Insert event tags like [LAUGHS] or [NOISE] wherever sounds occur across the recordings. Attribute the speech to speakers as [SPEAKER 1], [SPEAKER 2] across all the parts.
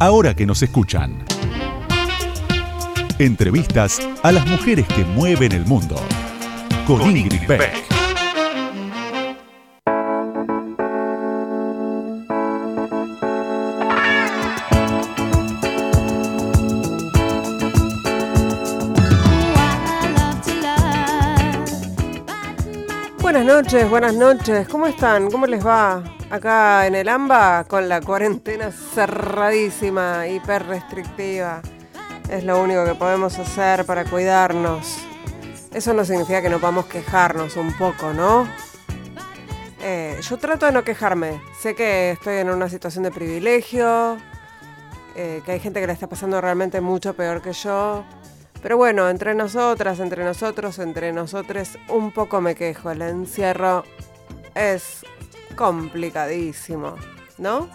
[SPEAKER 1] ahora que nos escuchan. Entrevistas a las mujeres que mueven el mundo. Con, Ingrid Beck.
[SPEAKER 2] Buenas noches, buenas noches. ¿Cómo están? ¿Cómo les va? Acá en el AMBA con la cuarentena cerradísima, hiper restrictiva. Es lo único que podemos hacer para cuidarnos. Eso no significa que no podamos quejarnos un poco, ¿no? Eh, yo trato de no quejarme. Sé que estoy en una situación de privilegio, eh, que hay gente que le está pasando realmente mucho peor que yo. Pero bueno, entre nosotras, entre nosotros, entre nosotros, un poco me quejo. El encierro es complicadísimo, ¿no?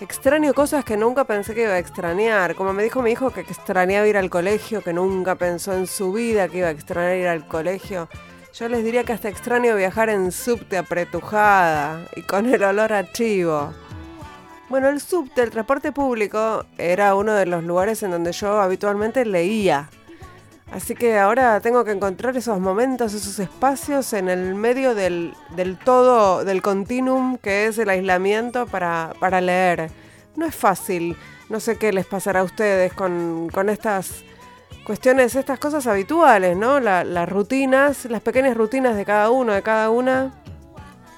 [SPEAKER 2] Extraño cosas que nunca pensé que iba a extrañar. Como me dijo mi hijo que extrañaba ir al colegio, que nunca pensó en su vida que iba a extrañar ir al colegio. Yo les diría que hasta extraño viajar en subte apretujada y con el olor a chivo. Bueno, el subte, el transporte público, era uno de los lugares en donde yo habitualmente leía. Así que ahora tengo que encontrar esos momentos, esos espacios en el medio del, todo, del continuum que es el aislamiento para, leer. No es fácil. No sé qué les pasará a ustedes con, estas cuestiones, estas cosas habituales, ¿no? las rutinas, las pequeñas rutinas de cada uno, de cada una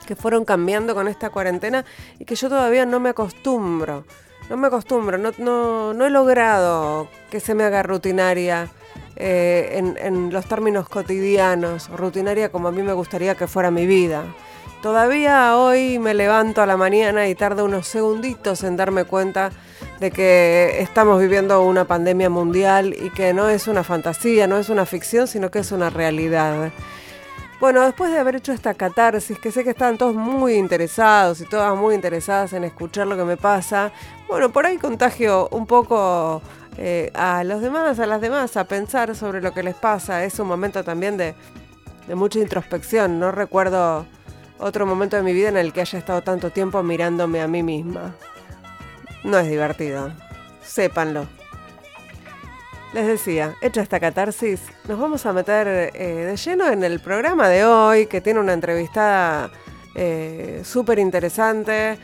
[SPEAKER 2] que fueron cambiando con esta cuarentena y que yo todavía no me acostumbro. No me acostumbro, no, no, no he logrado que se me haga rutinaria eh, en, los términos cotidianos, rutinaria como a mí me gustaría que fuera mi vida. Todavía hoy me levanto a la mañana y tardo unos segunditos en darme cuenta de que estamos viviendo una pandemia mundial y que no es una fantasía, no es una ficción, sino que es una realidad. Bueno, después de haber hecho esta catarsis, que sé que están todos muy interesados y todas muy interesadas en escuchar lo que me pasa, bueno, por ahí contagio un poco eh, a los demás, a las demás, a pensar sobre lo que les pasa. Es un momento también de, de mucha introspección. No recuerdo otro momento de mi vida en el que haya estado tanto tiempo mirándome a mí misma. No es divertido, sépanlo. Les decía, hecha esta catarsis, nos vamos a meter eh, de lleno en el programa de hoy, que tiene una entrevistada eh, súper interesante,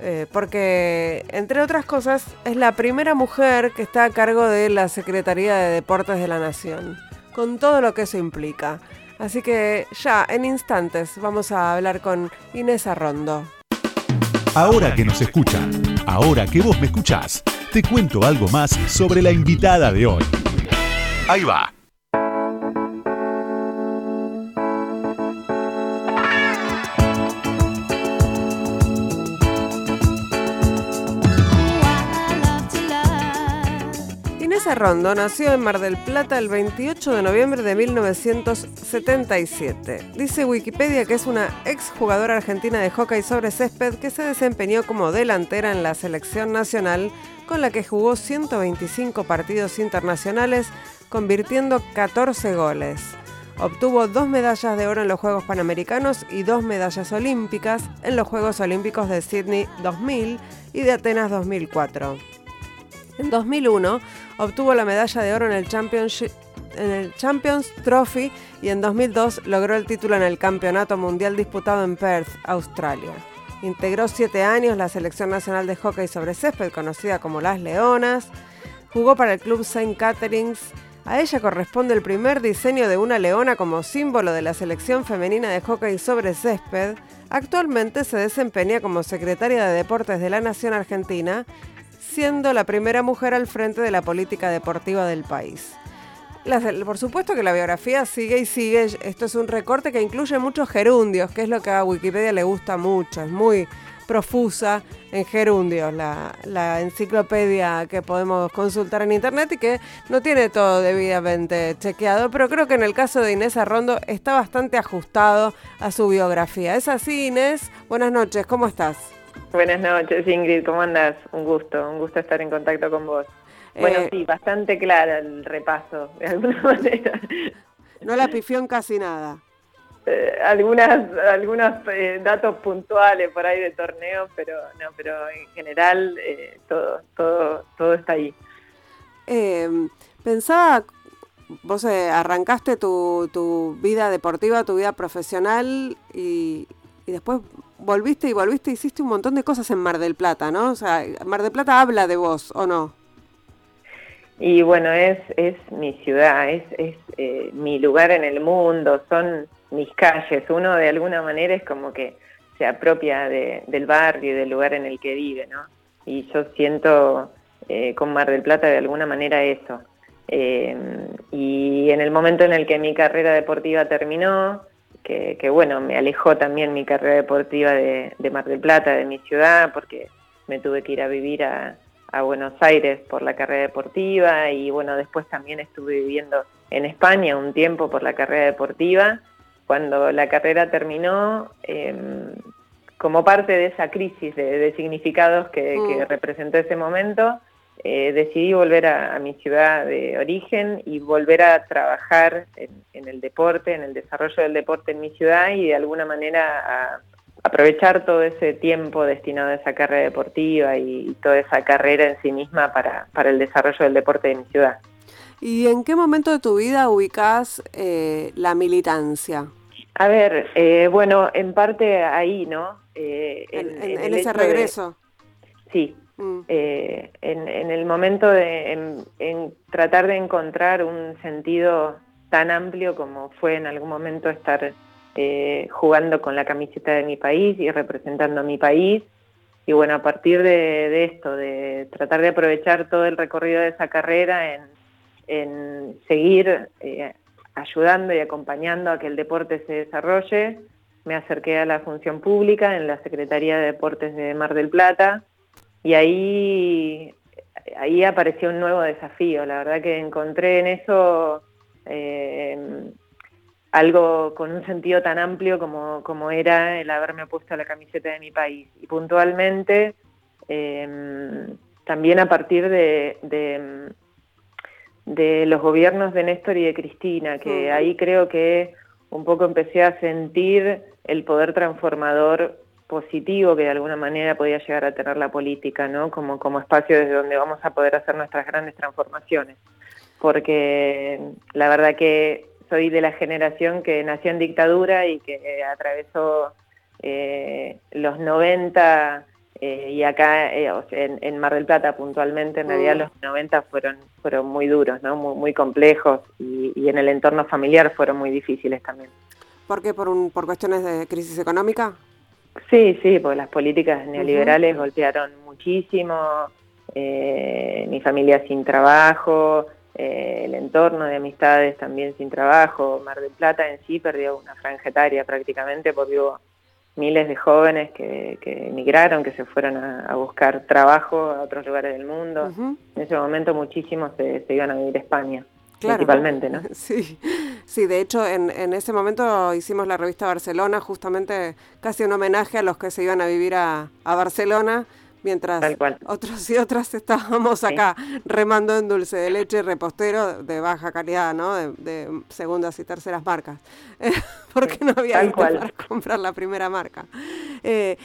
[SPEAKER 2] eh, porque, entre otras cosas, es la primera mujer que está a cargo de la Secretaría de Deportes de la Nación, con todo lo que eso implica. Así que ya, en instantes, vamos a hablar con Inés Arrondo.
[SPEAKER 1] Ahora que nos escuchan, ahora que vos me escuchás te cuento algo más sobre la invitada de hoy. Ahí va.
[SPEAKER 2] Arrondo nació en Mar del Plata el 28 de noviembre de 1977. Dice Wikipedia que es una exjugadora argentina de hockey sobre césped que se desempeñó como delantera en la selección nacional con la que jugó 125 partidos internacionales, convirtiendo 14 goles. Obtuvo dos medallas de oro en los Juegos Panamericanos y dos medallas olímpicas en los Juegos Olímpicos de Sydney 2000 y de Atenas 2004. En 2001 obtuvo la medalla de oro en el, Champions Trophy y en 2002 logró el título en el Campeonato Mundial disputado en Perth, Australia. Integró siete años la Selección Nacional de Hockey sobre Césped, conocida como Las Leonas. Jugó para el club St. Catharines. A ella corresponde el primer diseño de una leona como símbolo de la selección femenina de hockey sobre césped. Actualmente se desempeña como secretaria de Deportes de la Nación Argentina, siendo la primera mujer al frente de la política deportiva del país por supuesto que la biografía sigue y sigue. Esto es un recorte que incluye muchos gerundios, que es lo que a Wikipedia le gusta mucho. Es muy profusa en gerundios, la, enciclopedia que podemos consultar en internet y que no tiene todo debidamente chequeado, pero creo que en el caso de Inés Arrondo está bastante ajustado a su biografía. ¿Es así, Inés? Buenas noches, ¿cómo estás?
[SPEAKER 3] Buenas noches, Ingrid, ¿cómo andas? Un gusto, un gusto estar en contacto con vos. Bueno, eh, sí, bastante clara el repaso, de alguna [LAUGHS] manera.
[SPEAKER 2] No la pifió en casi nada.
[SPEAKER 3] Eh, algunas algunos eh, datos puntuales por ahí de torneo, pero no, pero en general todo todo está ahí.
[SPEAKER 2] Em, pensaba, vos arrancaste tu, tu, vida deportiva, tu vida profesional y, y después volviste y volviste, hiciste un montón de cosas en Mar del Plata, ¿no? O sea, Mar del Plata habla de vos, ¿o no?
[SPEAKER 3] Y bueno, es, es mi ciudad, es, es eh, mi lugar en el mundo, son mis calles. Uno de alguna manera es como que se apropia del barrio y del lugar en el que vive, ¿no? Y yo siento eh, con Mar del Plata de alguna manera eso. Eh, y en el momento en el que mi carrera deportiva terminó, que, bueno, me alejó también mi carrera deportiva de, Mar del Plata, de mi ciudad, porque me tuve que ir a vivir a, Buenos Aires por la carrera deportiva y bueno, después también estuve viviendo en España un tiempo por la carrera deportiva. Cuando la carrera terminó, em, como parte de esa crisis de, significados que, que mm. representó ese momento, eh, decidí volver a, mi ciudad de origen y volver a trabajar en, el deporte, en el desarrollo del deporte en mi ciudad y de alguna manera aprovechar todo ese tiempo destinado a esa carrera deportiva y, toda esa carrera en sí misma para, el desarrollo del deporte de mi ciudad.
[SPEAKER 2] ¿Y en qué momento de tu vida ubicás eh, la militancia?
[SPEAKER 3] A ver, eh, bueno, en parte ahí, ¿no?
[SPEAKER 2] en, ese regreso.
[SPEAKER 3] sí, Mm. Eh, en, el momento de tratar de encontrar un sentido tan amplio como fue en algún momento estar eh, jugando con la camiseta de mi país y representando a mi país. Y bueno, a partir de, esto, de tratar de aprovechar todo el recorrido de esa carrera en, seguir eh, ayudando y acompañando a que el deporte se desarrolle, me acerqué a la función pública en la Secretaría de Deportes de Mar del Plata, y ahí, ahí apareció un nuevo desafío. La verdad que encontré en eso eh, algo con un sentido tan amplio como, como, era el haberme puesto la camiseta de mi país. Y puntualmente, eh, también a partir de, de, los gobiernos de Néstor y de Cristina, que ahí creo que un poco empecé a sentir el poder transformador positivo que de alguna manera podía llegar a tener la política, ¿no? Como, como espacio desde donde vamos a poder hacer nuestras grandes transformaciones. Porque la verdad que soy de la generación que nació en dictadura y que atravesó eh, los 90 eh, y acá eh, en, Mar del Plata puntualmente, en realidad mm. los 90 fueron, fueron muy duros, ¿no? muy, complejos y, y, en el entorno familiar fueron muy difíciles también.
[SPEAKER 2] ¿Por qué? ¿Por, un, por cuestiones de crisis económica?
[SPEAKER 3] Sí, sí, porque las políticas neoliberales golpearon muchísimo, eh, mi familia sin trabajo, eh, el entorno de amistades también sin trabajo, Mar del Plata en sí perdió una franja etaria prácticamente porque hubo miles de jóvenes que, emigraron, que se fueron a, buscar trabajo a otros lugares del mundo. En ese momento muchísimos se, se iban a vivir a España principalmente, ¿no? [LAUGHS]
[SPEAKER 2] Sí, sí, de hecho en, en ese momento hicimos la revista Barcelona, justamente casi un homenaje a los que se iban a vivir a, Barcelona, mientras otros y otras estábamos acá remando en dulce de leche repostero de baja calidad, ¿no? De, segundas y terceras marcas, [LAUGHS] porque no había para comprar la primera marca. Eh,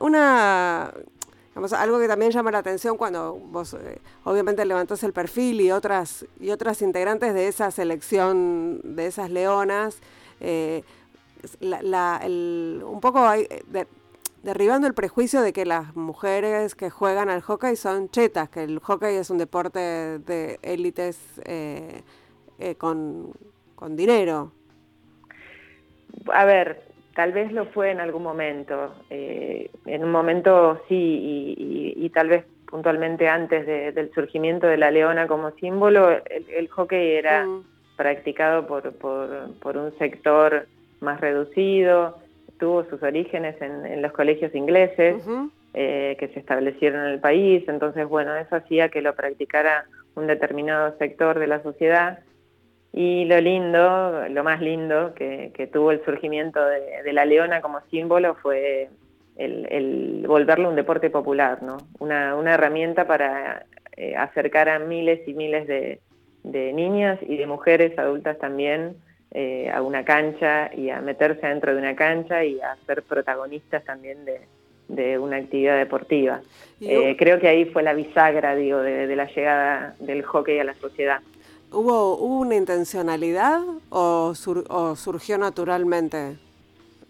[SPEAKER 2] una algo que también llama la atención cuando vos eh, obviamente levantás el perfil y otras, y otras integrantes de esa selección, de esas leonas, eh, un poco eh, derribando el prejuicio de que las mujeres que juegan al hockey son chetas, que el hockey es un deporte de élites con, con dinero.
[SPEAKER 3] A ver, Tal vez lo fue en algún momento, eh, en un momento sí, y, tal vez puntualmente antes del surgimiento de la leona como símbolo, el, hockey era mm. practicado por, por, un sector más reducido, tuvo sus orígenes en, los colegios ingleses eh, que se establecieron en el país, entonces bueno, eso hacía que lo practicara un determinado sector de la sociedad y lo lindo, lo más lindo que, tuvo el surgimiento de, la leona como símbolo fue el, volverlo un deporte popular, ¿no? una, herramienta para eh, acercar a miles y miles de, niñas y de mujeres adultas también eh, a una cancha y a meterse dentro de una cancha y a ser protagonistas también de, de una actividad deportiva. Eh, creo que ahí fue la bisagra, digo, de, la llegada del hockey a la sociedad.
[SPEAKER 2] ¿Hubo, una intencionalidad o, surgió naturalmente?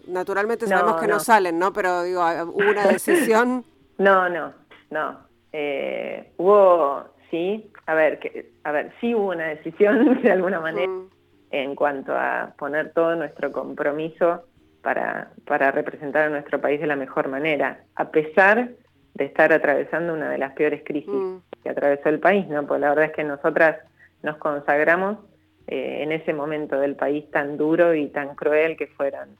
[SPEAKER 2] Naturalmente sabemos que no. salen, ¿no? Pero digo, ¿hubo una decisión? [LAUGHS]
[SPEAKER 3] no, no, no. Eh, hubo, sí, a ver, que, a ver, sí hubo una decisión [LAUGHS] de alguna manera mm. en cuanto a poner todo nuestro compromiso para, para representar a nuestro país de la mejor manera, a pesar de estar atravesando una de las peores crisis mm. que atravesó el país, ¿no? Porque la verdad es que nosotras nos consagramos eh, en ese momento del país tan duro y tan cruel que fueron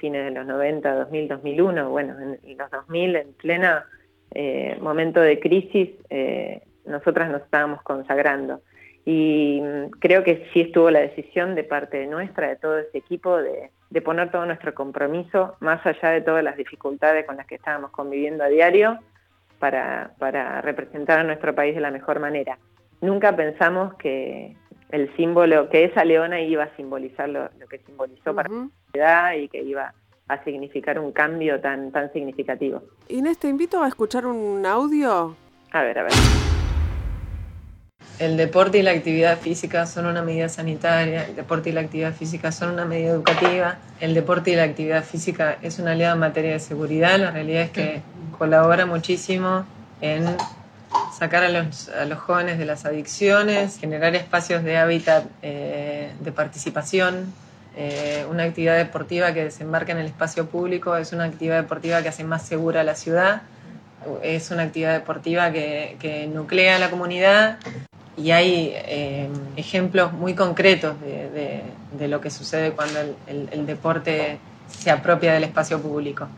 [SPEAKER 3] fines de los 90, 2000, 2001, bueno, en los 2000, en plena eh, momento de crisis, eh, nosotras nos estábamos consagrando. Y mm, creo que sí estuvo la decisión de parte nuestra, de todo ese equipo, de, poner todo nuestro compromiso, más allá de todas las dificultades con las que estábamos conviviendo a diario, para, representar a nuestro país de la mejor manera. Nunca pensamos que el símbolo, que esa leona iba a simbolizar lo, que simbolizó para la sociedad y que iba a significar un cambio tan, tan significativo.
[SPEAKER 2] Inés, te invito a escuchar un audio.
[SPEAKER 3] A ver, a ver.
[SPEAKER 4] El deporte y la actividad física son una medida sanitaria, el deporte y la actividad física son una medida educativa, el deporte y la actividad física es un aliado en materia de seguridad, la realidad es que colabora muchísimo en sacar a los, jóvenes de las adicciones, generar espacios de hábitat eh, de participación. Eh, una actividad deportiva que desembarca en el espacio público es una actividad deportiva que hace más segura la ciudad, es una actividad deportiva que, que nuclea a la comunidad y hay eh, ejemplos muy concretos de, lo que sucede cuando el, deporte se apropia del espacio público.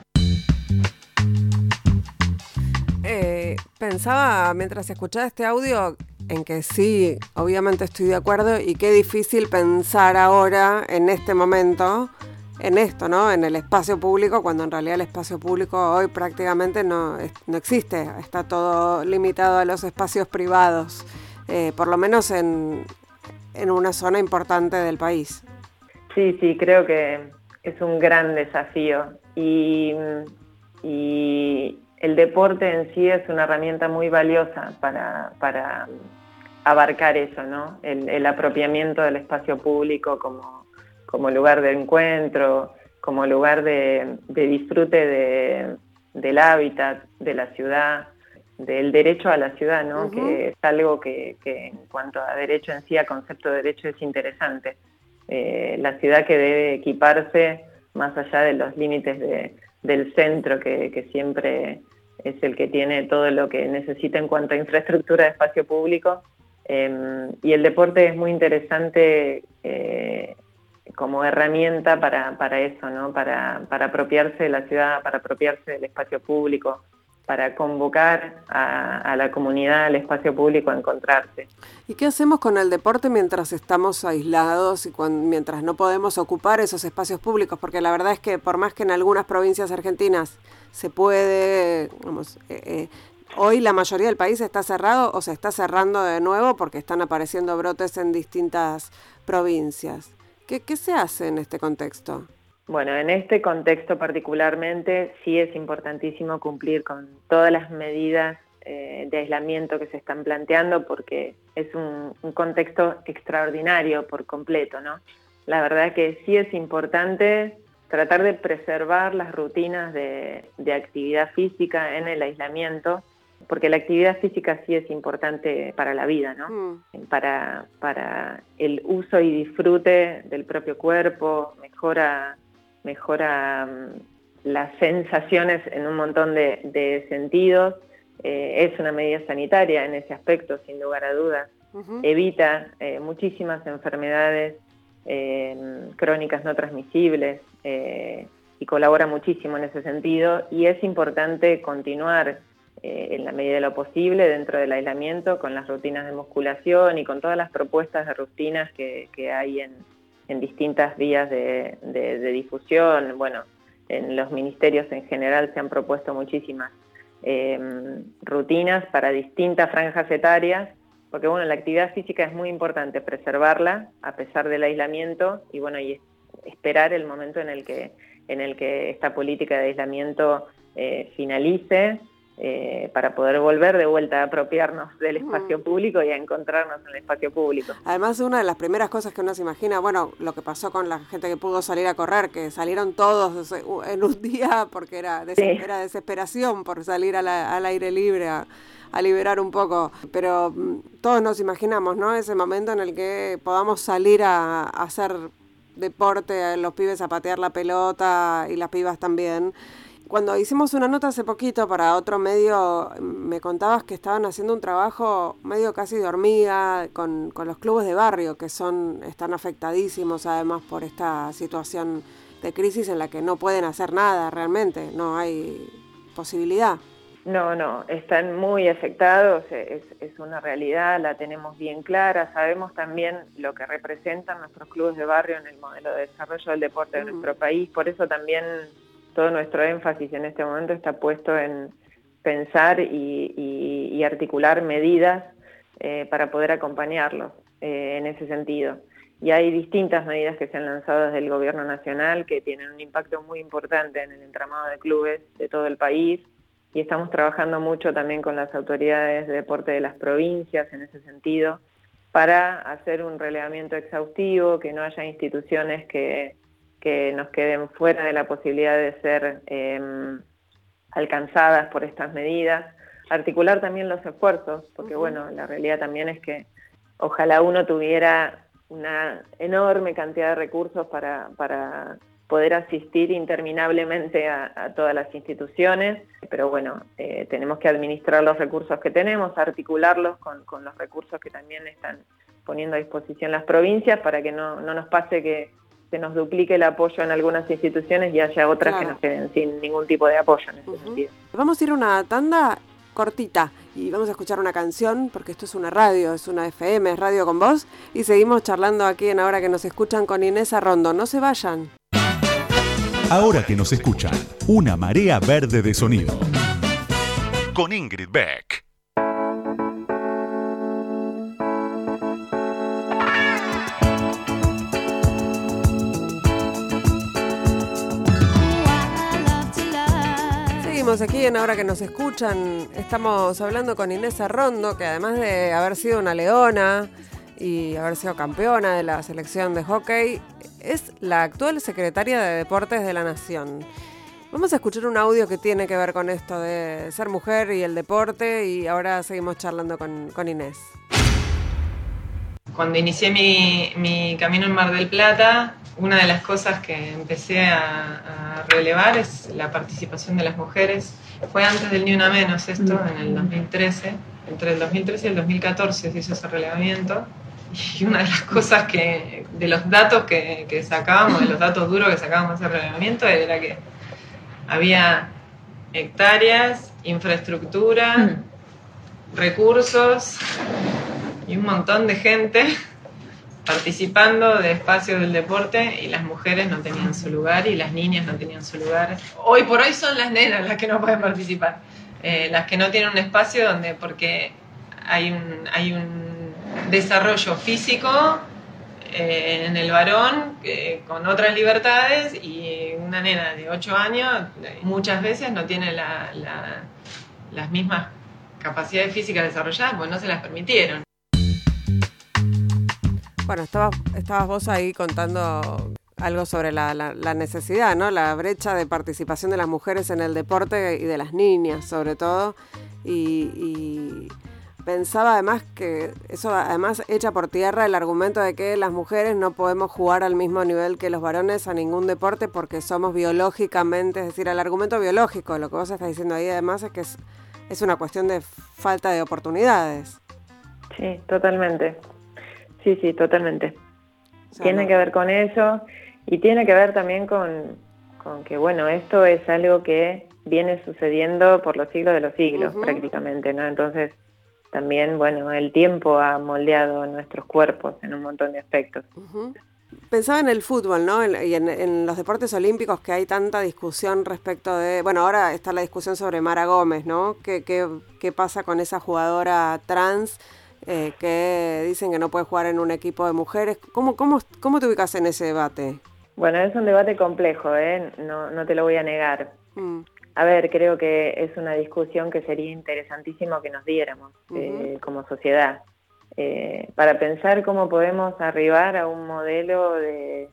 [SPEAKER 2] Pensaba mientras escuchaba este audio en que sí, obviamente estoy de acuerdo y qué difícil pensar ahora, en este momento, en esto, ¿no? En el espacio público, cuando en realidad el espacio público hoy prácticamente no, no existe, está todo limitado a los espacios privados. Eh, por lo menos en, una zona importante del país.
[SPEAKER 3] Sí, sí, creo que es un gran desafío y, el deporte en sí es una herramienta muy valiosa para, abarcar eso, ¿no? El, apropiamiento del espacio público como, lugar de encuentro, como lugar de, disfrute del hábitat, de la ciudad del derecho a la ciudad, ¿no? que es algo que, en cuanto a derecho en sí, a concepto de derecho es interesante. Eh, la ciudad que debe equiparse más allá de los límites del centro, que, siempre es el que tiene todo lo que necesita en cuanto a infraestructura de espacio público. Em, y el deporte es muy interesante eh, como herramienta para, eso, ¿no? para, para apropiarse de la ciudad, para apropiarse del espacio público, para convocar a, la comunidad, al espacio público a encontrarse.
[SPEAKER 2] ¿Y qué hacemos con el deporte mientras estamos aislados y mientras no podemos ocupar esos espacios públicos? Porque la verdad es que por más que en algunas provincias argentinas se puede, vamos, eh, eh, hoy la mayoría del país está cerrado o se está cerrando de nuevo porque están apareciendo brotes en distintas provincias. qué se hace en este contexto?
[SPEAKER 3] Bueno, en este contexto particularmente sí es importantísimo cumplir con todas las medidas eh, de aislamiento que se están planteando porque es un, contexto extraordinario por completo, ¿no? La verdad que sí es importante tratar de preservar las rutinas de, actividad física en el aislamiento, porque la actividad física sí es importante para la vida, ¿no? Mm. Para, para el uso y disfrute del propio cuerpo, mejora mejora mm, las sensaciones en un montón de, sentidos. Eh, es una medida sanitaria en ese aspecto, sin lugar a dudas. Evita eh, muchísimas enfermedades eh, crónicas no transmisibles y colabora muchísimo en ese sentido. Y es importante continuar en la medida de lo posible dentro del aislamiento con las rutinas de musculación y con todas las propuestas de rutinas que hay en, en distintas vías de, difusión. Bueno, en los ministerios en general se han propuesto muchísimas em, rutinas para distintas franjas etarias, porque bueno, la actividad física es muy importante preservarla a pesar del aislamiento y bueno, esperar el momento en el que, en el que esta política de aislamiento eh, finalice eh, para poder volver de vuelta a apropiarnos del espacio público y a encontrarnos en el espacio público.
[SPEAKER 2] Además, una de las primeras cosas que uno se imagina, bueno, lo que pasó con la gente que pudo salir a correr, que salieron todos en un [LAUGHS] día porque era, desesperación por salir al aire libre a, liberar un poco. Pero mm, todos nos imaginamos, ¿no? Ese momento en el que podamos salir a, a hacer deporte, los pibes a patear la pelota y las pibas también cuando hicimos una nota hace poquito para otro medio, me contabas que estaban haciendo un trabajo medio casi de hormiga con, los clubes de barrio, que son están afectadísimos además por esta situación de crisis en la que no pueden hacer nada realmente, no hay posibilidad.
[SPEAKER 3] No, no, están muy afectados, es, es, una realidad, la tenemos bien clara, sabemos también lo que representan nuestros clubes de barrio en el modelo de desarrollo del deporte de nuestro país, por eso también todo nuestro énfasis en este momento está puesto en pensar y, articular medidas eh, para poder acompañarlos eh, en ese sentido. Y hay distintas medidas que se han lanzado desde el Gobierno Nacional que tienen un impacto muy importante en el entramado de clubes de todo el país y estamos trabajando mucho también con las autoridades de deporte de las provincias en ese sentido para hacer un relevamiento exhaustivo, que no haya instituciones que que nos queden fuera de la posibilidad de ser em, alcanzadas por estas medidas, articular también los esfuerzos, porque bueno, la realidad también es que ojalá uno tuviera una enorme cantidad de recursos para, para poder asistir interminablemente a, todas las instituciones, pero bueno, eh, tenemos que administrar los recursos que tenemos, articularlos con, con, los recursos que también están poniendo a disposición las provincias para que no, no nos pase que se nos duplique el apoyo en algunas instituciones y haya otras que nos queden sin ningún tipo de apoyo en ese sentido.
[SPEAKER 2] Vamos a ir a una tanda cortita y vamos a escuchar una canción porque esto es una radio, es una FM, es radio con vos y seguimos charlando aquí en Ahora que nos escuchan con Inés Arrondo. No se vayan.
[SPEAKER 1] Ahora que nos escuchan, una marea verde de sonido. Con Ingrid Beck.
[SPEAKER 2] Aquí en Ahora que nos escuchan. Estamos hablando con Inés Arrondo, que además de haber sido una leona y haber sido campeona de la selección de hockey, es la actual secretaria de Deportes de la Nación. Vamos a escuchar un audio que tiene que ver con esto de ser mujer y el deporte y ahora seguimos charlando con, con Inés.
[SPEAKER 4] Cuando inicié mi, mi camino en Mar del Plata, una de las cosas que empecé a, relevar es la participación de las mujeres. Fue antes del Ni Una Menos esto, en el 2013. Entre el 2013 y el 2014 se hizo ese relevamiento. Y una de las cosas que, de los datos que, que sacábamos, de los [LAUGHS] datos duros que sacábamos de ese relevamiento, era que había hectáreas, infraestructura, mm. recursos y un montón de gente [LAUGHS] participando de espacios del deporte y las mujeres no tenían su lugar y las niñas no tenían su lugar. Hoy por hoy son las nenas las que no pueden participar, eh, las que no tienen un espacio donde, porque hay un, hay un desarrollo físico eh, en el varón eh, con otras libertades y una nena de 8 años muchas veces no tiene las mismas capacidades físicas desarrolladas, pues no se las permitieron.
[SPEAKER 2] Bueno, estabas, estabas vos ahí contando algo sobre la, necesidad, ¿no? La brecha de participación de las mujeres en el deporte y de las niñas, sobre todo. Y, pensaba además que eso además echa por tierra el argumento de que las mujeres no podemos jugar al mismo nivel que los varones a ningún deporte porque somos biológicamente, es decir, el argumento biológico, lo que vos estás diciendo ahí además es que es una cuestión de falta de oportunidades.
[SPEAKER 3] Sí, totalmente. Sí, sí, totalmente. tiene que ver con eso y tiene que ver también con, que, bueno, esto es algo que viene sucediendo por los siglos de los siglos prácticamente, ¿no? Entonces, también, bueno, el tiempo ha moldeado nuestros cuerpos en un montón de aspectos.
[SPEAKER 2] Pensaba en el fútbol, ¿no? y en, los deportes olímpicos que hay tanta discusión respecto de... Bueno, ahora está la discusión sobre Mara Gómez, ¿no? ¿Qué, qué, qué pasa con esa jugadora trans? Eh, que dicen que no puede jugar en un equipo de mujeres. ¿Cómo, cómo, cómo te ubicas en ese debate?
[SPEAKER 3] Bueno, es un debate complejo, ¿eh? no, no te lo voy a negar. Mm. a ver, creo que es una discusión que sería interesantísimo que nos diéramos eh, como sociedad. Eh, para pensar cómo podemos arribar a un modelo de,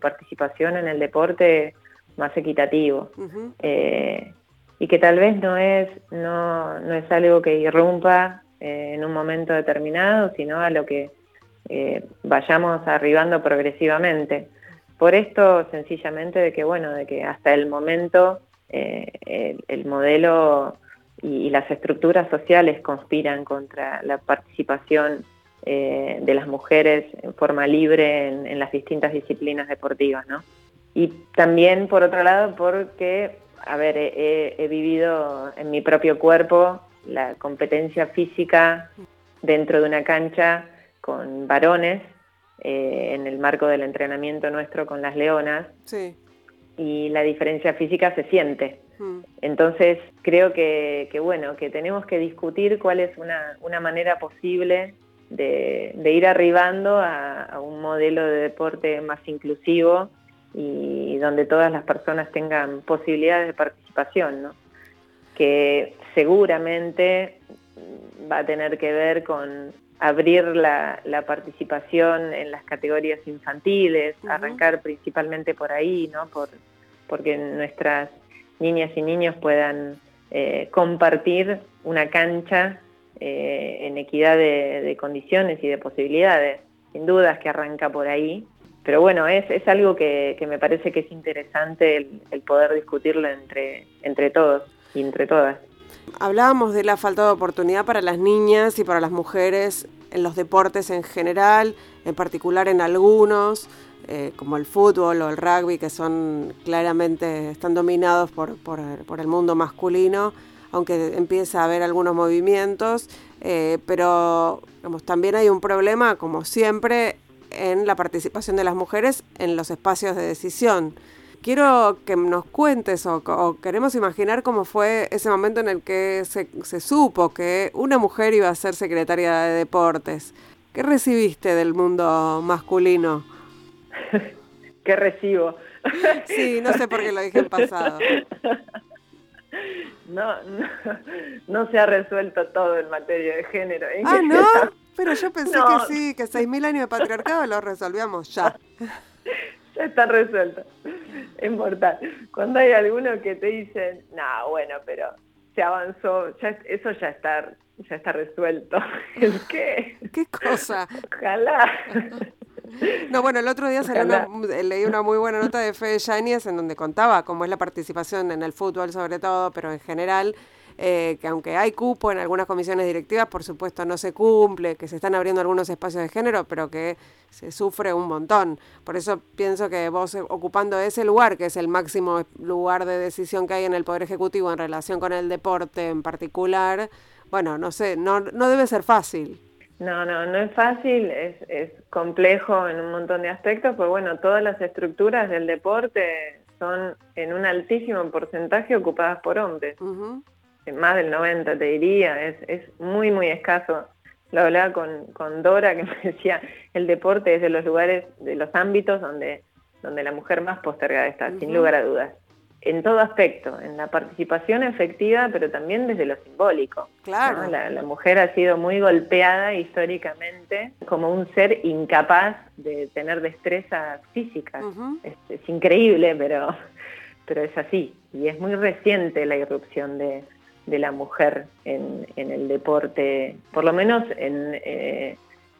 [SPEAKER 3] participación en el deporte más equitativo eh, y que tal vez no es, no, no es algo que irrumpa en un momento determinado, sino a lo que vayamos arribando progresivamente. Por esto, sencillamente, de que, bueno, de que hasta el momento eh, el, modelo y, las estructuras sociales conspiran contra la participación eh, de las mujeres en forma libre en, las distintas disciplinas deportivas, ¿no? Y también, por otro lado, porque, a ver, he, vivido en mi propio cuerpo la competencia física dentro de una cancha con varones eh, en el marco del entrenamiento nuestro con las leonas. Sí y la diferencia física se siente. Mm. Entonces creo que, bueno, que tenemos que discutir cuál es una, manera posible de, ir arribando a, un modelo de deporte más inclusivo y donde todas las personas tengan posibilidades de participación, ¿no? Que seguramente va a tener que ver con abrir la, participación en las categorías infantiles, arrancar principalmente por ahí, ¿no? Por, porque nuestras niñas y niños puedan eh, compartir una cancha eh, en equidad de, condiciones y de posibilidades. Sin dudas que arranca por ahí, pero bueno, es, es algo que, me parece que es interesante el, el poder discutirlo entre, entre todos y entre todas.
[SPEAKER 2] Hablábamos de la falta de oportunidad para las niñas y para las mujeres en los deportes en general, en particular en algunos, eh, como el fútbol o el rugby, que son claramente, están dominados por, el mundo masculino, aunque empieza a haber algunos movimientos, eh, pero también hay un problema, como siempre, en la participación de las mujeres en los espacios de decisión quiero que nos cuentes o, queremos imaginar cómo fue ese momento en el que se, supo que una mujer iba a ser secretaria de deportes. ¿Qué recibiste del mundo masculino? [LAUGHS]
[SPEAKER 3] ¿Qué recibo? [LAUGHS]
[SPEAKER 2] Sí, no sé por qué lo dije en pasado. [LAUGHS]
[SPEAKER 3] No, no, se ha resuelto todo en materia de género.
[SPEAKER 2] ¿eh? Ah, ¿no? Pero yo pensé que sí, que 6.000 años de patriarcado lo resolvíamos ya.
[SPEAKER 3] Ya está resuelto. Es mortal. Cuando hay alguno que te dicen, no, bueno, pero se avanzó, eso ya está, ya está resuelto. [LAUGHS] ¿El qué?
[SPEAKER 2] ¿Qué cosa?
[SPEAKER 3] Ojalá. [LAUGHS]
[SPEAKER 2] No, bueno, el otro día leí una muy buena nota de Fede Yáñez en donde contaba cómo es la participación en el fútbol sobre todo, pero en general, eh, que aunque hay cupo en algunas comisiones directivas, por supuesto no se cumple, que se están abriendo algunos espacios de género, pero que se sufre un montón. Por eso pienso que vos eh, ocupando ese lugar, que es el máximo lugar de decisión que hay en el Poder Ejecutivo en relación con el deporte en particular, bueno, no sé, no, no debe ser fácil.
[SPEAKER 3] No, no, no es fácil, es, es complejo en un montón de aspectos, pues bueno, todas las estructuras del deporte son en un altísimo porcentaje ocupadas por hombres. Más del 90 te diría, es, es muy, muy escaso. Lo hablaba con, con Dora que [LAUGHS] me decía, el deporte es de los lugares, de los ámbitos donde, donde la mujer más postergada está, sin lugar a dudas en todo aspecto, en la participación efectiva, pero también desde lo simbólico.
[SPEAKER 2] Claro.
[SPEAKER 3] La, mujer ha sido muy golpeada históricamente como un ser incapaz de tener destrezas físicas. es, increíble, pero, pero es así. Y es muy reciente la irrupción de, la mujer en, el deporte, por lo menos en, eh,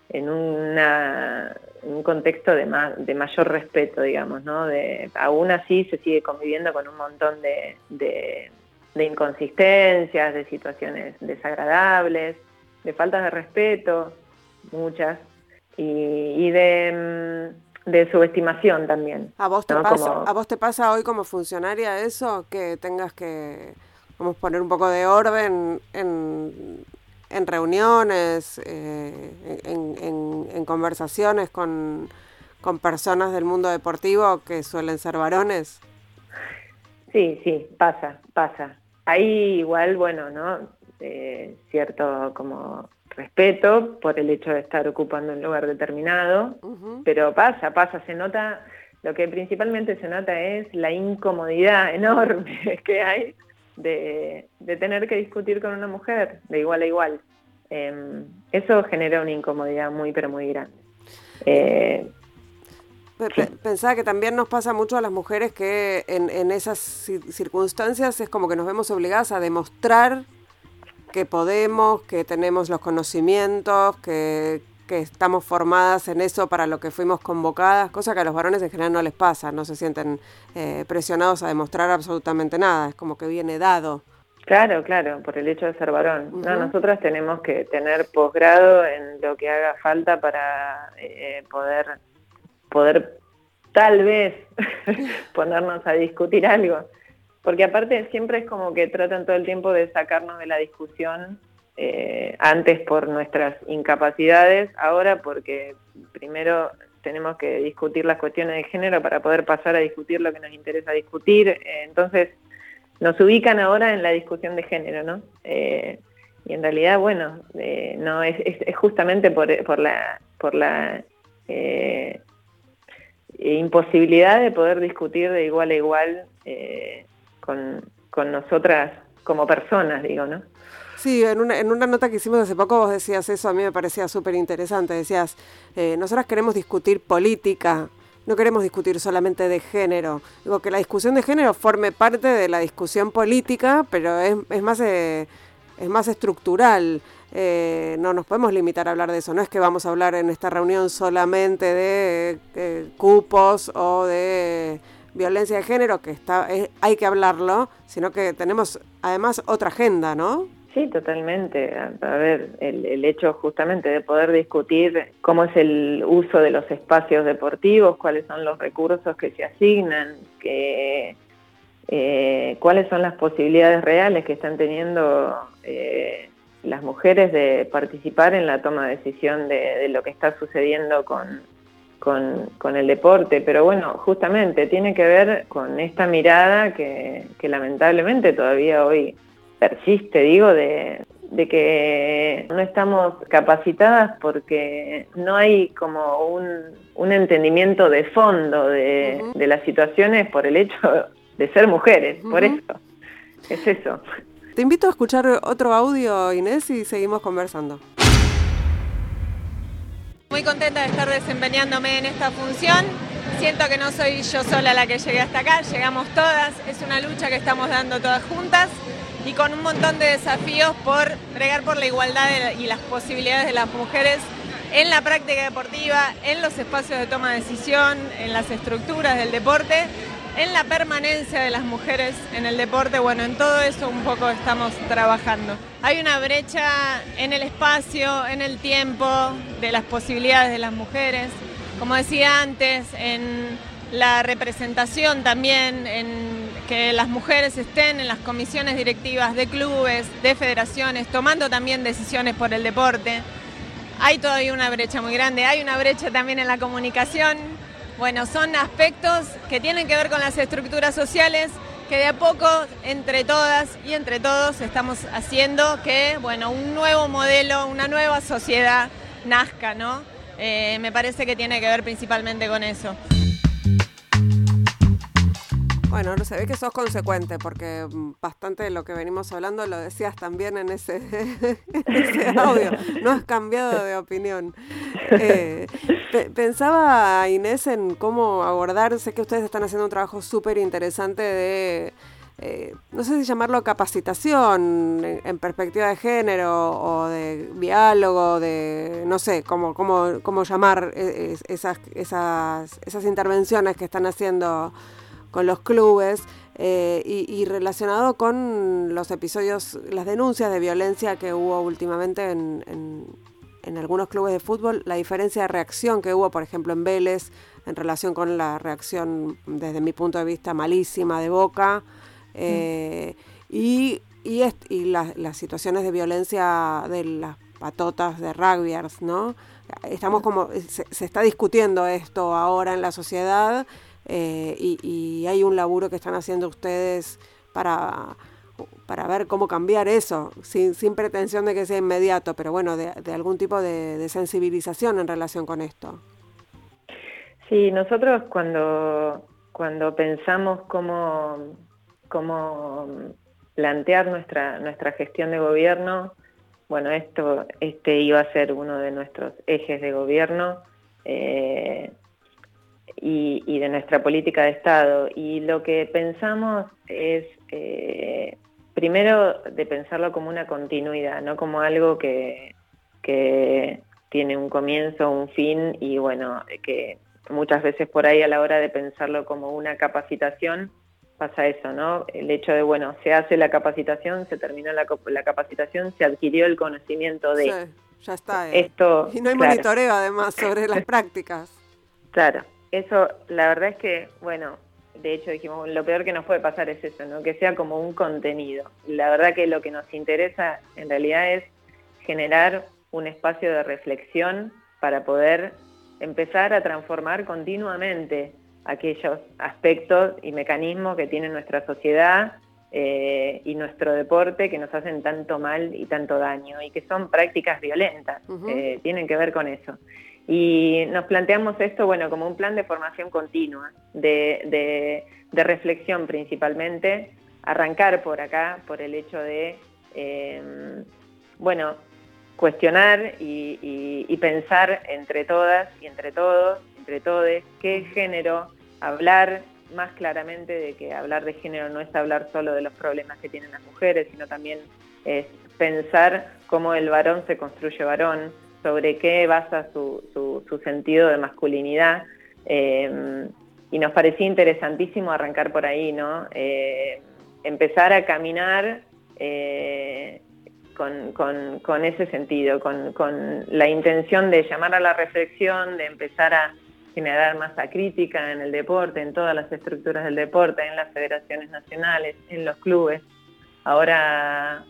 [SPEAKER 3] en una, un contexto de, de mayor respeto, digamos, ¿no? De, aún así se sigue conviviendo con un montón de, de, inconsistencias, de situaciones desagradables, de faltas de respeto, muchas, y, de, mm, de subestimación también.
[SPEAKER 2] ¿A vos, te pasa, ¿A vos te pasa hoy como funcionaria eso, que tengas que vamos poner un poco de orden en, en reuniones, eh, en, conversaciones con, personas del mundo deportivo que suelen ser varones?
[SPEAKER 3] Sí, sí, pasa, pasa. Ahí igual, bueno, ¿no? Eh, cierto como respeto por el hecho de estar ocupando un lugar determinado, pero pasa, pasa, se nota, lo que principalmente se nota es la incomodidad [LAUGHS] enorme que hay de, tener que discutir con una mujer de igual a igual. Em, eso genera una incomodidad muy, pero muy grande. Eh,
[SPEAKER 2] Pensaba que también nos pasa mucho a las mujeres que en, en esas circunstancias es como que nos vemos obligadas a demostrar que podemos, que tenemos los conocimientos, que, que estamos formadas en eso para lo que fuimos convocadas, cosa que a los varones en general no les pasa, no se sienten eh, presionados a demostrar absolutamente nada, es como que viene dado.
[SPEAKER 3] Claro, claro, por el hecho de ser varón. no, nosotras tenemos que tener posgrado en lo que haga falta para eh, poder, poder tal vez [LAUGHS] ponernos a discutir algo. Porque aparte siempre es como que tratan todo el tiempo de sacarnos de la discusión eh, antes por nuestras incapacidades, ahora porque primero tenemos que discutir las cuestiones de género para poder pasar a discutir lo que nos interesa discutir. Eh, entonces, nos ubican ahora en la discusión de género, ¿no? Eh, y en realidad, bueno, no es, justamente por, la, por la imposibilidad de poder discutir de igual a igual con nosotras como personas, digo, ¿no?
[SPEAKER 2] Sí, en una, en una nota que hicimos hace poco vos decías eso, a mí me parecía súper interesante. Decías, eh, nosotras queremos discutir política, no queremos discutir solamente de género. Digo, que la discusión de género forme parte de la discusión política, pero es, es más, eh, es más estructural. Eh, no nos podemos limitar a hablar de eso. No es que vamos a hablar en esta reunión solamente de eh, cupos o de violencia de género, que está, hay que hablarlo, sino que tenemos además otra agenda, ¿no?
[SPEAKER 3] Sí, totalmente. A, ver, el, hecho justamente de poder discutir cómo es el uso de los espacios deportivos, cuáles son los recursos que se asignan, que, eh, cuáles son las posibilidades reales que están teniendo eh, las mujeres de participar en la toma de decisión de, lo que está sucediendo con, con, el deporte. Pero bueno, justamente tiene que ver con esta mirada que, que lamentablemente todavía hoy persiste, digo, de, que no estamos capacitadas porque no hay como un, entendimiento de fondo de, las situaciones por el hecho de ser mujeres, por eso. Es eso.
[SPEAKER 2] Te invito a escuchar otro audio, Inés, y seguimos conversando.
[SPEAKER 4] Muy contenta de estar desempeñándome en esta función. Siento que no soy yo sola la que llegué hasta acá, llegamos todas. Es una lucha que estamos dando todas juntas y con un montón de desafíos por bregar por la igualdad y las posibilidades de las mujeres en la práctica deportiva, en los espacios de toma de decisión, en las estructuras del deporte, en la permanencia de las mujeres en el deporte, bueno, en todo eso un poco estamos trabajando. Hay una brecha en el espacio, en el tiempo, de las posibilidades de las mujeres, como decía antes, en la representación también, en que las mujeres estén en las comisiones directivas de clubes, de federaciones, tomando también decisiones por el deporte. Hay todavía una brecha muy grande, hay una brecha también en la comunicación. Bueno, son aspectos que tienen que ver con las estructuras sociales que de a poco entre todas y entre todos estamos haciendo que, bueno, un nuevo modelo, una nueva sociedad nazca, ¿no? Eh, me parece que tiene que ver principalmente con eso.
[SPEAKER 2] Bueno, no se ve que sos consecuente, porque mm, bastante de lo que venimos hablando lo decías también en ese, [LAUGHS] audio. No has cambiado de opinión. Eh, pensaba, Inés, en cómo abordar, sé que ustedes están haciendo un trabajo súper interesante de, eh, no sé si llamarlo capacitación en, perspectiva de género o de diálogo, de, no sé, cómo, cómo, cómo llamar eh, esas, esas, esas intervenciones que están haciendo con los clubes eh, y, relacionado con los episodios, las denuncias de violencia que hubo últimamente en, en, algunos clubes de fútbol, la diferencia de reacción que hubo, por ejemplo, en Vélez, en relación con la reacción, desde mi punto de vista, malísima de Boca, eh, y, y, y las situaciones de violencia de las patotas de rugbyers, ¿no? Estamos como, se, se está discutiendo esto ahora en la sociedad eh, y, hay un laburo que están haciendo ustedes para, para ver cómo cambiar eso, sin, sin pretensión de que sea inmediato, pero bueno, de, algún tipo de, sensibilización en relación con esto.
[SPEAKER 3] Sí, nosotros cuando, cuando pensamos cómo, cómo plantear nuestra, nuestra gestión de gobierno, bueno, esto, este iba a ser uno de nuestros ejes de gobierno eh, y, de nuestra política de Estado. Y lo que pensamos es, eh, primero, de pensarlo como una continuidad, no como algo que, que tiene un comienzo, un fin y bueno, que muchas veces por ahí a la hora de pensarlo como una capacitación, pasa eso, ¿no? El hecho de, bueno, se hace la capacitación, se terminó la, capacitación, se adquirió el conocimiento de...
[SPEAKER 2] Sí, ya está. Eh. Esto, y no hay monitoreo además sobre las prácticas.
[SPEAKER 3] Claro, eso la verdad es que, bueno, de hecho dijimos, lo peor que nos puede pasar es eso, ¿no? Que sea como un contenido. La verdad que lo que nos interesa en realidad es generar un espacio de reflexión para poder empezar a transformar continuamente aquellos aspectos y mecanismos que tiene nuestra sociedad eh, y nuestro deporte que nos hacen tanto mal y tanto daño y que son prácticas violentas, eh, tienen que ver con eso. Y nos planteamos esto, bueno, como un plan de formación continua, de, reflexión principalmente, arrancar por acá, por el hecho de, eh, bueno, cuestionar y, pensar entre todas y entre todos, entre todos, qué género hablar más claramente de que hablar de género no es hablar solo de los problemas que tienen las mujeres, sino también es pensar cómo el varón se construye varón, sobre qué basa su, sentido de masculinidad. Eh, y nos parecía interesantísimo arrancar por ahí, ¿no? Eh, empezar a caminar eh, con, ese sentido, con, la intención de llamar a la reflexión, de empezar a generar masa crítica en el deporte, en todas las estructuras del deporte, en las federaciones nacionales, en los clubes. Ahora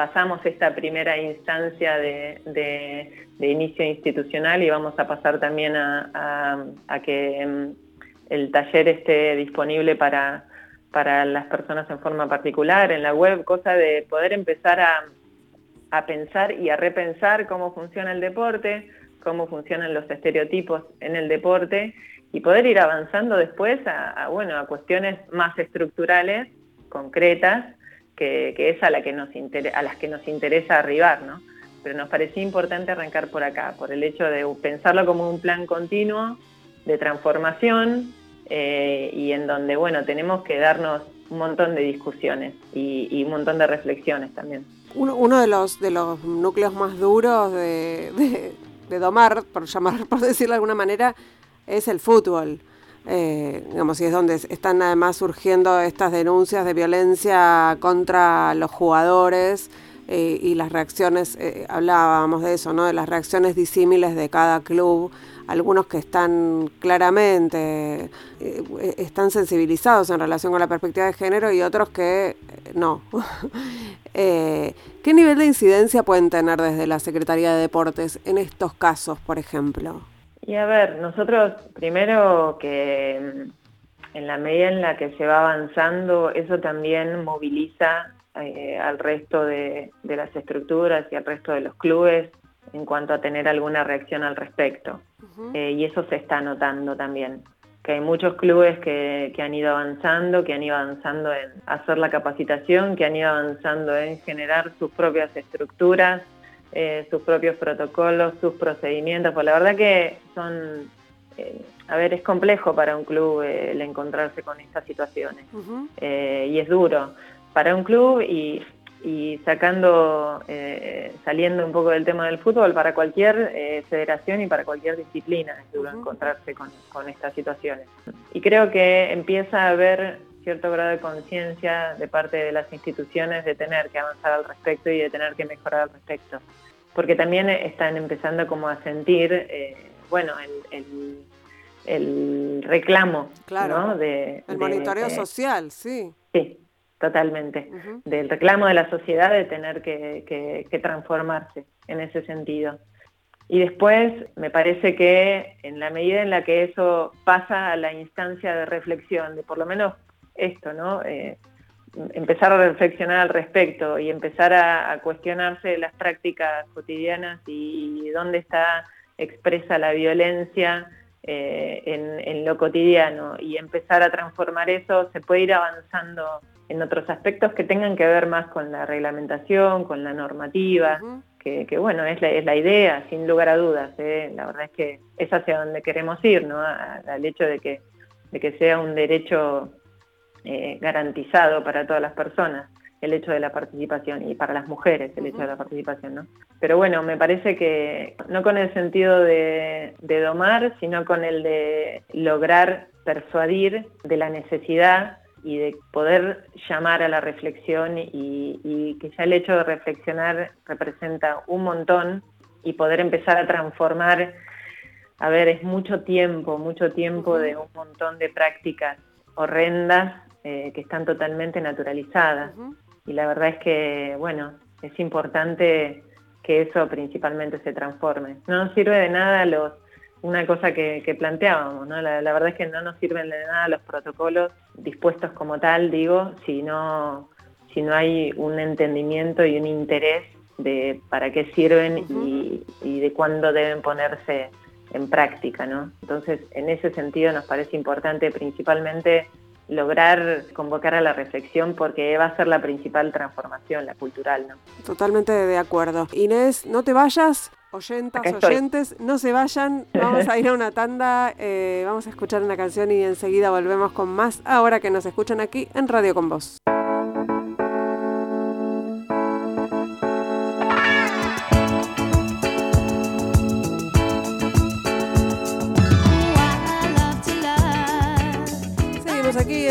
[SPEAKER 3] pasamos esta primera instancia de, inicio institucional y vamos a pasar también a, que mm, el taller esté disponible para, para las personas en forma particular en la web, cosa de poder empezar a, a pensar y a repensar cómo funciona el deporte, cómo funcionan los estereotipos en el deporte y poder ir avanzando después a, bueno, a cuestiones más estructurales, concretas, que, es a, la que nos a las que nos interesa arribar, ¿no? Pero nos parecía importante arrancar por acá, por el hecho de pensarlo como un plan continuo de transformación eh, y en donde, bueno, tenemos que darnos un montón de discusiones y un montón de reflexiones también
[SPEAKER 2] uno, de los de los núcleos más duros de, domar, por llamar, [LAUGHS] por decirlo de alguna manera, es el fútbol. Eh, digamos, y es donde están además surgiendo estas denuncias de violencia contra los jugadores eh, y las reacciones, eh, hablábamos de eso, ¿no? De las reacciones disímiles de cada club algunos que están claramente, eh, están sensibilizados en relación con la perspectiva de género y otros que no. [LAUGHS] ¿Qué nivel de incidencia pueden tener desde la Secretaría de Deportes en estos casos, por ejemplo?
[SPEAKER 3] Y a ver, nosotros primero que mm, en la medida en la que se va avanzando, eso también moviliza al resto de, las estructuras y al resto de los clubes en cuanto a tener alguna reacción al respecto. Eh, y eso se está notando también, que hay muchos clubes que, han ido avanzando, que han ido avanzando en hacer la capacitación, que han ido avanzando en generar sus propias estructuras, eh, sus propios protocolos, sus procedimientos, pues la verdad que son, eh, a ver, es complejo para un club el encontrarse con estas situaciones. Y es duro para un club y y sacando, eh, saliendo un poco del tema del fútbol, para cualquier eh, federación y para cualquier disciplina es duro encontrarse con, estas situaciones. Y creo que empieza a haber cierto grado de conciencia de parte de las instituciones de tener que avanzar al respecto y de tener que mejorar al respecto. Porque también están empezando como a sentir, eh, bueno, el, el, reclamo,
[SPEAKER 2] claro,
[SPEAKER 3] De,
[SPEAKER 2] el monitoreo social, sí.
[SPEAKER 3] Sí, totalmente, del reclamo de la sociedad de tener que, transformarse en ese sentido. Y después me parece que en la medida en la que eso pasa a la instancia de reflexión, de por lo menos esto, ¿no? Eh, empezar a reflexionar al respecto y empezar a, cuestionarse las prácticas cotidianas y, dónde está expresa la violencia eh, en, lo cotidiano y empezar a transformar eso, se puede ir avanzando en otros aspectos que tengan que ver más con la reglamentación, con la normativa, que, bueno, es la, idea, sin lugar a dudas. ¿eh? La verdad es que es hacia donde queremos ir, ¿no? al hecho de que, de que sea un derecho eh, garantizado para todas las personas el hecho de la participación y para las mujeres el hecho de la participación, ¿no? Pero bueno, me parece que no con el sentido de, domar, sino con el de lograr persuadir de la necesidad y de poder llamar a la reflexión y, y, que ya el hecho de reflexionar representa un montón y poder empezar a transformar, a ver, es mucho tiempo, mucho tiempo de un montón de prácticas horrendas eh, que están totalmente naturalizadas. Y la verdad es que, bueno, es importante que eso principalmente se transforme. No nos sirve de nada los una cosa que, planteábamos, ¿no? La, verdad es que no nos sirven de nada los protocolos dispuestos como tal, digo, si no, si no hay un entendimiento y un interés de para qué sirven y, y, de cuándo deben ponerse en práctica, ¿no? Entonces, en ese sentido nos parece importante principalmente lograr convocar a la reflexión porque va a ser la principal transformación, la cultural. ¿no?
[SPEAKER 2] Totalmente de acuerdo. Inés, no te vayas. Oyentas, oyentes, no se vayan, vamos a ir a una tanda, eh, vamos a escuchar una canción y enseguida volvemos con más ahora que nos escuchan aquí en Radio con Vos.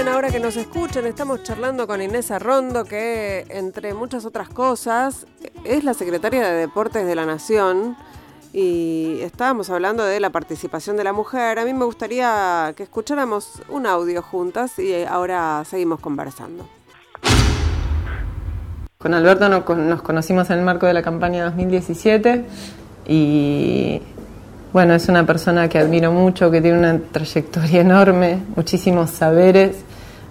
[SPEAKER 2] Ahora que nos escuchan. Estamos charlando con Inés Arrondo, que entre muchas otras cosas es la secretaria de Deportes de la Nación. Y estábamos hablando de la participación de la mujer. A mí me gustaría que escucháramos un audio juntas y ahora seguimos conversando.
[SPEAKER 4] Con Alberto nos conocimos en el marco de la campaña 2017 y bueno, es una persona que admiro mucho, que tiene una trayectoria enorme, muchísimos saberes,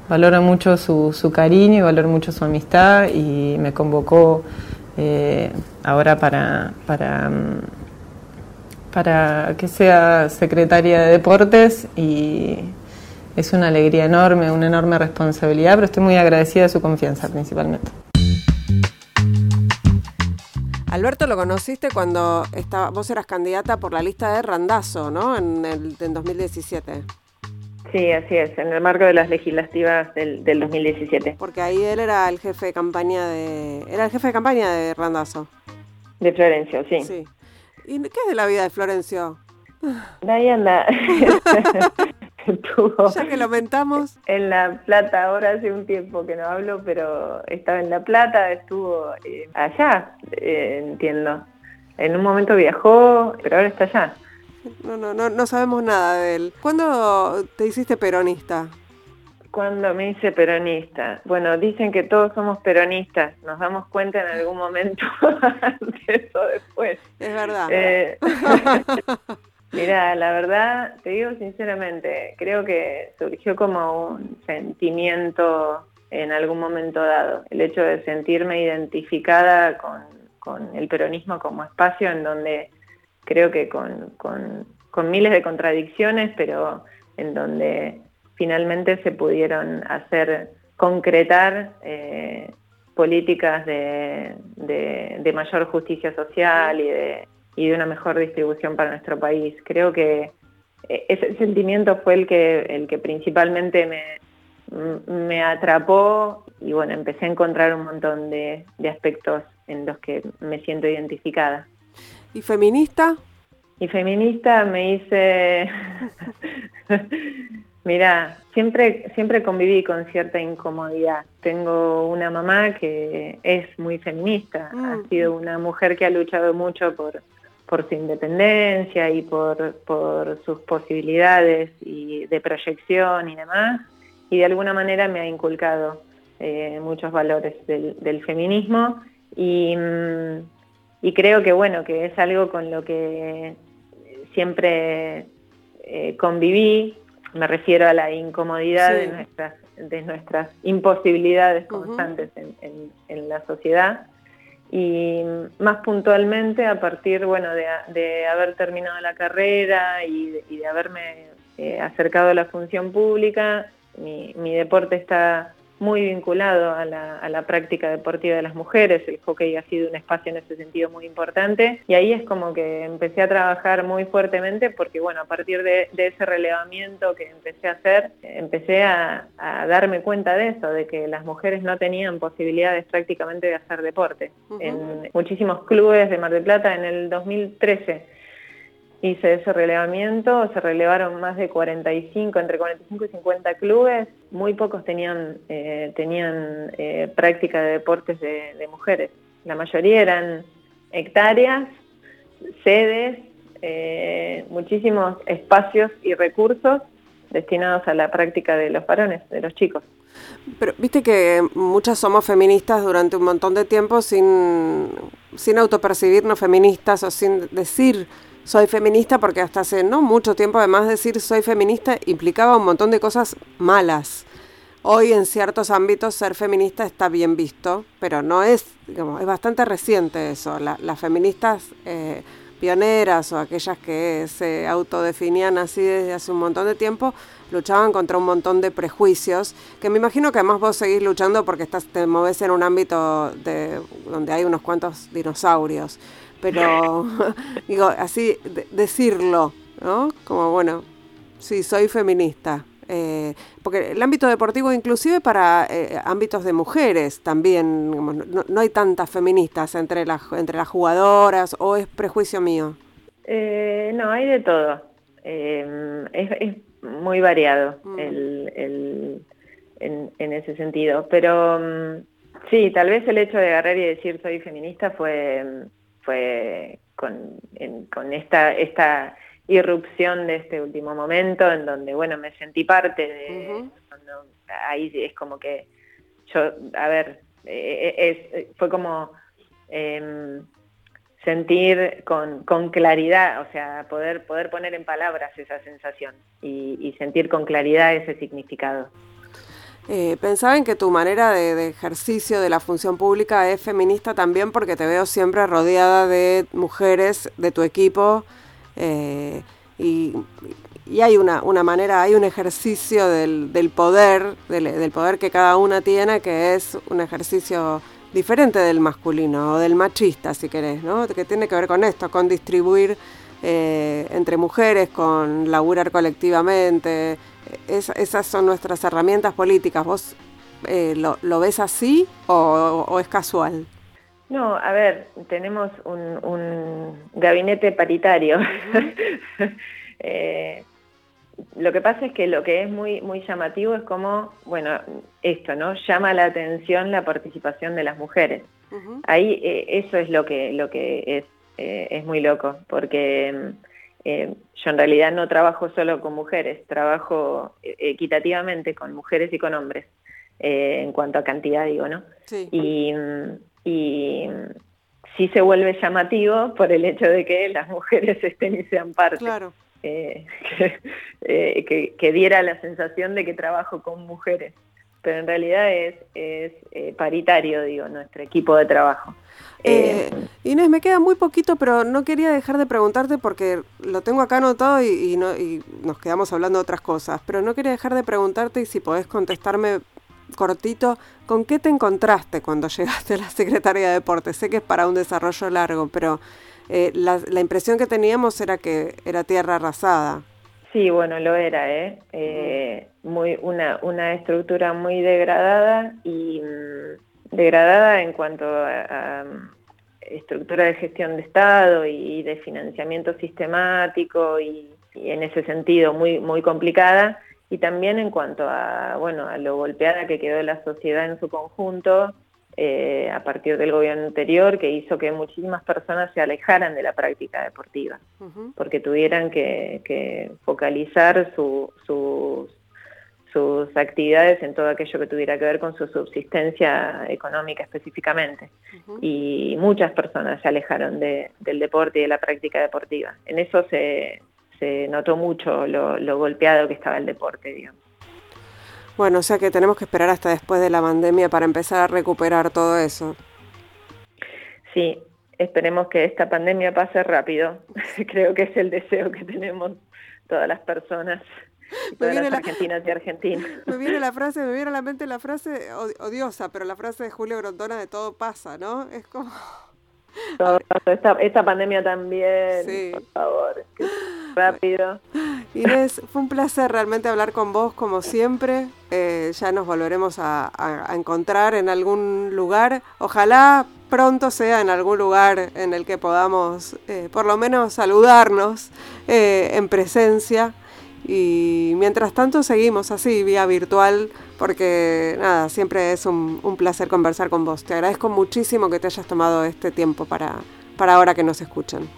[SPEAKER 4] valoro mucho su, su cariño y valoro mucho su amistad y me convocó eh, ahora para, para, mm, para que sea secretaria de deportes y es una alegría enorme, una enorme responsabilidad, pero estoy muy agradecida de su confianza principalmente.
[SPEAKER 2] Alberto lo conociste cuando estaba, vos eras candidata por la lista de Randazo, ¿no? En, el, en 2017.
[SPEAKER 3] Sí, así es, en el marco de las legislativas del, 2017.
[SPEAKER 2] Porque ahí él era el jefe de campaña de... Era el jefe de campaña de Randazo.
[SPEAKER 3] De Florencio, sí.
[SPEAKER 2] Sí. ¿Y qué es de la vida de Florencio?
[SPEAKER 3] Ahí anda. [LAUGHS]
[SPEAKER 2] ya que lo.
[SPEAKER 3] En La Plata, ahora hace un tiempo que no hablo, pero estaba en La Plata, estuvo eh, allá, eh, entiendo. En un momento viajó, pero ahora está allá.
[SPEAKER 2] No, no, no, no sabemos nada de él. ¿Cuándo te hiciste peronista?
[SPEAKER 3] Cuando me hice peronista. Bueno, dicen que todos somos peronistas. Nos damos cuenta en algún momento [LAUGHS] antes o después.
[SPEAKER 2] Es verdad.
[SPEAKER 3] Eh, [LAUGHS] Mira, la verdad, te digo sinceramente, creo que surgió como un sentimiento en algún momento dado, el hecho de sentirme identificada con, el peronismo como espacio en donde creo que con, miles de contradicciones, pero en donde finalmente se pudieron hacer concretar eh, políticas de, de mayor justicia social y de y de una mejor distribución para nuestro país. Creo que eh, ese sentimiento fue el que, el que principalmente me, me atrapó y bueno, empecé a encontrar un montón de, aspectos en los que me siento identificada.
[SPEAKER 2] ¿Y feminista?
[SPEAKER 3] Y feminista me hice... [LAUGHS] Mira, siempre, siempre conviví con cierta incomodidad. Tengo una mamá que es muy feminista, ha mm. sido una mujer que ha luchado mucho por, por su independencia y por, sus posibilidades y de proyección y demás, y de alguna manera me ha inculcado eh, muchos valores del, feminismo mm, y, creo que bueno, que es algo con lo que siempre eh, conviví, me refiero a la incomodidad de, nuestras, de nuestras imposibilidades constantes en, en la sociedad. Y más puntualmente a partir bueno, de, haber terminado la carrera y de, haberme eh, acercado a la función pública, mi, mi deporte está muy vinculado a la, práctica deportiva de las mujeres, el hockey ha sido un espacio en ese sentido muy importante. Y ahí es como que empecé a trabajar muy fuertemente porque bueno, a partir de, ese relevamiento que empecé a hacer, empecé a, darme cuenta de eso, de que las mujeres no tenían posibilidades prácticamente de hacer deporte. En muchísimos clubes de Mar del Plata en el 2013 hice ese relevamiento, se relevaron más de 45, entre 45 y 50 clubes, muy pocos tenían, eh, tenían eh, práctica de deportes de, mujeres, la mayoría eran hectáreas, sedes, eh, muchísimos espacios y recursos destinados a la práctica de los varones, de los chicos.
[SPEAKER 2] Pero viste que muchas somos feministas durante un montón de tiempo sin, sin autopercibirnos feministas o sin decir soy feminista porque hasta hace no mucho tiempo además decir soy feminista implicaba un montón de cosas malas. Hoy en ciertos ámbitos ser feminista está bien visto, pero no es, digamos, es bastante reciente eso. las feministas eh, pioneras o aquellas que se autodefinían así desde hace un montón de tiempo luchaban contra un montón de prejuicios, que me imagino que además vos seguís luchando porque estás, te moves en un ámbito de, donde hay unos cuantos dinosaurios pero [LAUGHS] digo, así decirlo, ¿no? Como bueno, sí, soy feminista. Eh, porque el ámbito deportivo, inclusive para eh, ámbitos de mujeres, también no, hay tantas feministas entre las entre las jugadoras o es prejuicio mío.
[SPEAKER 3] Eh, no, hay de todo. Es, muy variado mm. el, en, en, ese sentido, pero mm, sí, tal vez el hecho de agarrar y decir soy feminista fue fue con, con esta, esta irrupción de este último momento en donde, bueno, me sentí parte de... ahí es como que yo, a ver, eh, eh, es, fue como em, sentir con, con, claridad, o sea, poder, poder poner en palabras esa sensación y, y sentir con claridad ese significado.
[SPEAKER 2] Eh, pensaba en que tu manera de, ejercicio de la función pública es feminista también porque te veo siempre rodeada de mujeres de tu equipo eh, y, hay una, una, manera, hay un ejercicio del, del poder, del, poder que cada una tiene que es un ejercicio diferente del masculino o del machista, si querés, ¿no? Que tiene que ver con esto, con distribuir eh, entre mujeres, con laburar colectivamente, esas son nuestras herramientas políticas. ¿Vos eh, lo, ves así o, es casual?
[SPEAKER 3] No, a ver, tenemos un, gabinete paritario. [LAUGHS] Eh, lo que pasa es que lo que es muy, muy llamativo es como, bueno, esto, ¿no? Llama la atención la participación de las mujeres. Ahí eh, eso es lo que, lo que es, es muy loco, porque eh, yo en realidad no trabajo solo con mujeres, trabajo eh, equitativamente con mujeres y con hombres, eh, en cuanto a cantidad digo, ¿no? Y, y sí se vuelve llamativo por el hecho de que las mujeres [LAUGHS] estén y sean parte.
[SPEAKER 2] Claro. [LAUGHS]
[SPEAKER 3] que, diera la sensación de que trabajo con mujeres, pero en realidad es, es paritario, digo, nuestro equipo de trabajo.
[SPEAKER 2] Eh, Inés, me queda muy poquito, pero no quería dejar de preguntarte porque lo tengo acá anotado y, no, y nos quedamos hablando de otras cosas, pero no quería dejar de preguntarte y si podés contestarme cortito, ¿con qué te encontraste cuando [LAUGHS] llegaste a la Secretaría de Deportes? Sé que es para un desarrollo largo, pero eh, la, impresión que teníamos era que era tierra arrasada.
[SPEAKER 3] Sí, bueno, lo era, ¿eh? eh muy, una, una estructura muy degradada y mm, degradada en cuanto a, estructura de gestión de Estado y, de financiamiento sistemático y, en ese sentido muy, muy complicada y también en cuanto a, bueno, a lo golpeada que quedó la sociedad en su conjunto eh, a partir del gobierno anterior que hizo que muchísimas personas se alejaran de la práctica deportiva porque tuvieran que, focalizar sus sus actividades en todo aquello que tuviera que ver con su subsistencia económica específicamente. Y muchas personas se alejaron del deporte y de la práctica deportiva. En eso se, notó mucho lo, golpeado que estaba el deporte, digamos.
[SPEAKER 2] Bueno, o sea que tenemos que esperar hasta después de la pandemia para empezar a recuperar todo eso.
[SPEAKER 3] sí, esperemos que esta pandemia pase rápido. [LAUGHS] Creo que es el deseo que tenemos todas las personas. todas las argentinas y argentinos.
[SPEAKER 2] Me viene la frase, me viene a la mente la frase odiosa, pero la frase de Julio Grondona de todo pasa, ¿no? Es como...
[SPEAKER 3] Todo esta, esta pandemia también, por favor, rápido.
[SPEAKER 2] Inés, fue un placer realmente hablar con vos como siempre. Eh, ya nos volveremos a, encontrar en algún lugar. Ojalá pronto sea en algún lugar en el que podamos eh, por lo menos saludarnos eh, en presencia. Y mientras tanto seguimos así, vía virtual, porque nada, siempre es un, placer conversar con vos. Te agradezco muchísimo que te hayas tomado este tiempo para, para ahora que nos escuchan.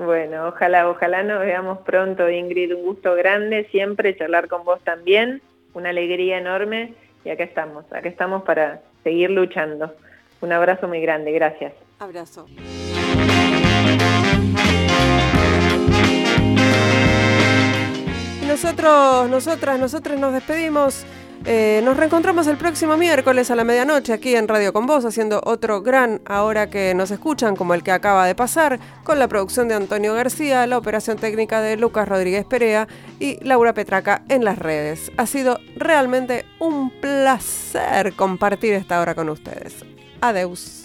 [SPEAKER 3] Bueno, ojalá, ojalá nos veamos pronto, Ingrid. Un gusto grande siempre charlar con vos también. Una alegría enorme. Y acá estamos, acá estamos para seguir luchando. Un abrazo muy grande, gracias.
[SPEAKER 2] Abrazo. Nosotros, nosotras, nosotros nos despedimos. Eh, nos reencontramos el próximo miércoles a la medianoche aquí en Radio Con Voz, haciendo otro gran ahora que nos escuchan, como el que acaba de pasar, con la producción de Antonio García, la operación técnica de Lucas Rodríguez Perea y Laura Petraca en las redes. Ha sido realmente un placer compartir esta hora con ustedes. Adeus.